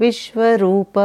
विश्वरूप।